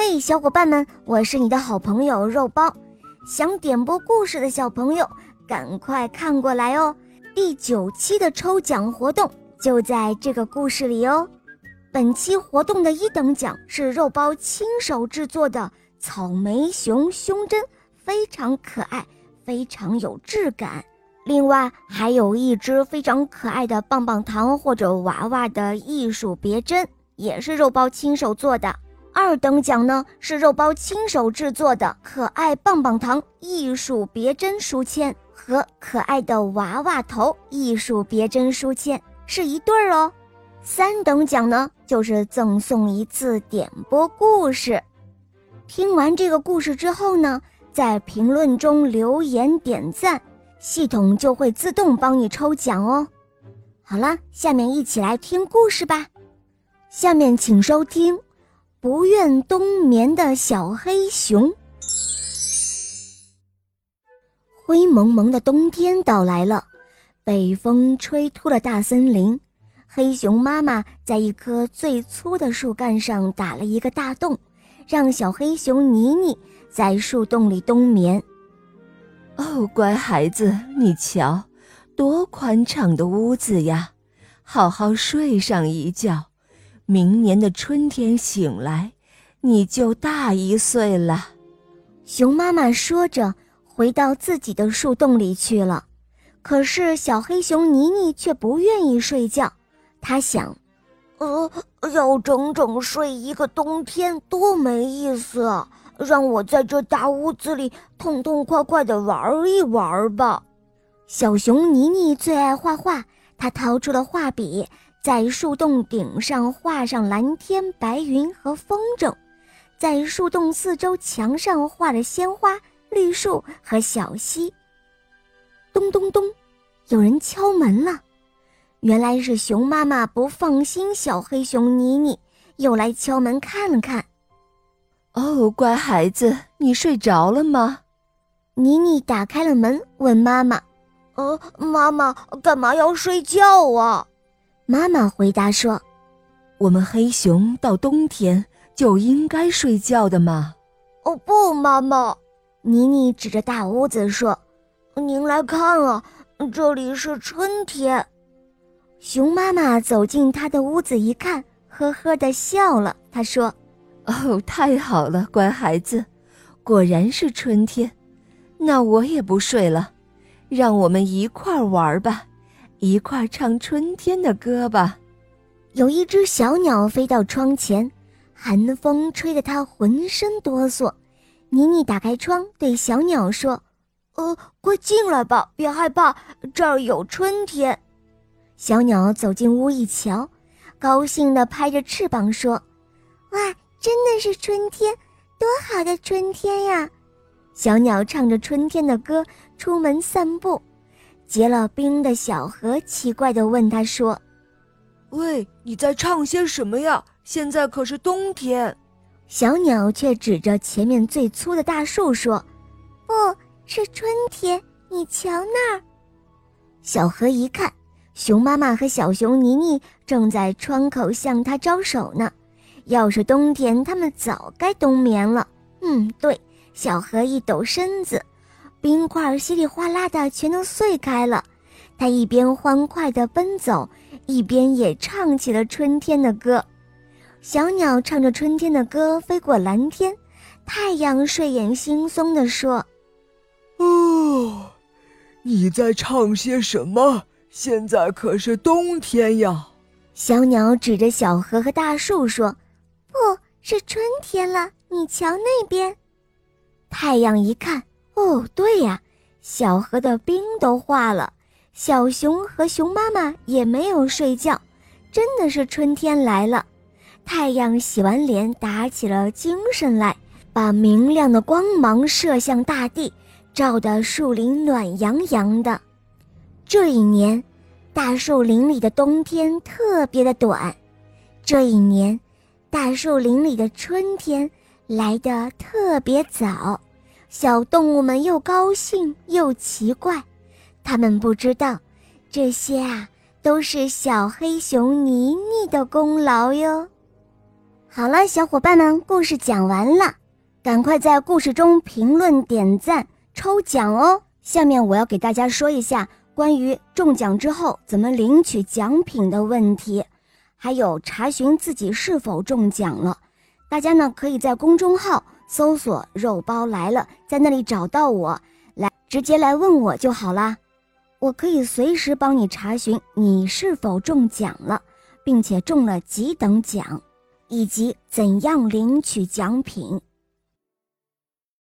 嘿，小伙伴们，我是你的好朋友肉包。想点播故事的小朋友，赶快看过来哦！第九期的抽奖活动就在这个故事里哦。本期活动的一等奖是肉包亲手制作的草莓熊胸针，非常可爱，非常有质感。另外还有一只非常可爱的棒棒糖或者娃娃的艺术别针，也是肉包亲手做的。二等奖呢是肉包亲手制作的可爱棒棒糖艺术别针书签和可爱的娃娃头艺术别针书签，是一对儿哦。三等奖呢就是赠送一次点播故事。听完这个故事之后呢，在评论中留言点赞。系统就会自动帮你抽奖哦。好了，下面一起来听故事吧。下面请收听《不愿冬眠的小黑熊》。灰蒙蒙的冬天到来了，北风吹秃了大森林。黑熊妈妈在一棵最粗的树干上打了一个大洞，让小黑熊妮妮在树洞里冬眠。哦，乖孩子，你瞧，多宽敞的屋子呀！好好睡上一觉，明年的春天醒来，你就大一岁了。熊妈妈说着，回到自己的树洞里去了。可是小黑熊妮妮却不愿意睡觉，她想：“呃，要整整睡一个冬天，多没意思啊！”让我在这大屋子里痛痛快快地玩一玩吧。小熊妮妮最爱画画，她掏出了画笔，在树洞顶上画上蓝天、白云和风筝，在树洞四周墙上画了鲜花、绿树和小溪。咚咚咚，有人敲门了，原来是熊妈妈不放心小黑熊妮妮，又来敲门看了看。哦，乖孩子，你睡着了吗？妮妮打开了门，问妈妈：“呃，妈妈，干嘛要睡觉啊？”妈妈回答说：“我们黑熊到冬天就应该睡觉的嘛。”哦，不，妈妈，妮妮指着大屋子说：“您来看啊，这里是春天。”熊妈妈走进她的屋子一看，呵呵的笑了。她说。哦，太好了，乖孩子，果然是春天。那我也不睡了，让我们一块儿玩吧，一块儿唱春天的歌吧。有一只小鸟飞到窗前，寒风吹得它浑身哆嗦。妮妮打开窗，对小鸟说：“呃，快进来吧，别害怕，这儿有春天。”小鸟走进屋一瞧，高兴地拍着翅膀说：“哇！”真的是春天，多好的春天呀！小鸟唱着春天的歌出门散步，结了冰的小河奇怪地问他说：“喂，你在唱些什么呀？现在可是冬天。”小鸟却指着前面最粗的大树说：“不是春天，你瞧那儿。”小河一看，熊妈妈和小熊妮妮正在窗口向它招手呢。要是冬天，它们早该冬眠了。嗯，对，小河一抖身子，冰块稀里哗啦的全都碎开了。它一边欢快地奔走，一边也唱起了春天的歌。小鸟唱着春天的歌飞过蓝天，太阳睡眼惺忪地说：“哦，你在唱些什么？现在可是冬天呀！”小鸟指着小河和大树说。不是春天了，你瞧那边。太阳一看，哦，对呀，小河的冰都化了。小熊和熊妈妈也没有睡觉，真的是春天来了。太阳洗完脸，打起了精神来，把明亮的光芒射向大地，照得树林暖洋洋的。这一年，大树林里的冬天特别的短。这一年。大树林里的春天来得特别早，小动物们又高兴又奇怪，他们不知道，这些啊都是小黑熊妮妮的功劳哟。好了，小伙伴们，故事讲完了，赶快在故事中评论、点赞、抽奖哦。下面我要给大家说一下关于中奖之后怎么领取奖品的问题，还有查询自己是否中奖了。大家呢可以在公众号搜索“肉包来了”，在那里找到我，来直接来问我就好啦。我可以随时帮你查询你是否中奖了，并且中了几等奖。以及怎样领取奖品？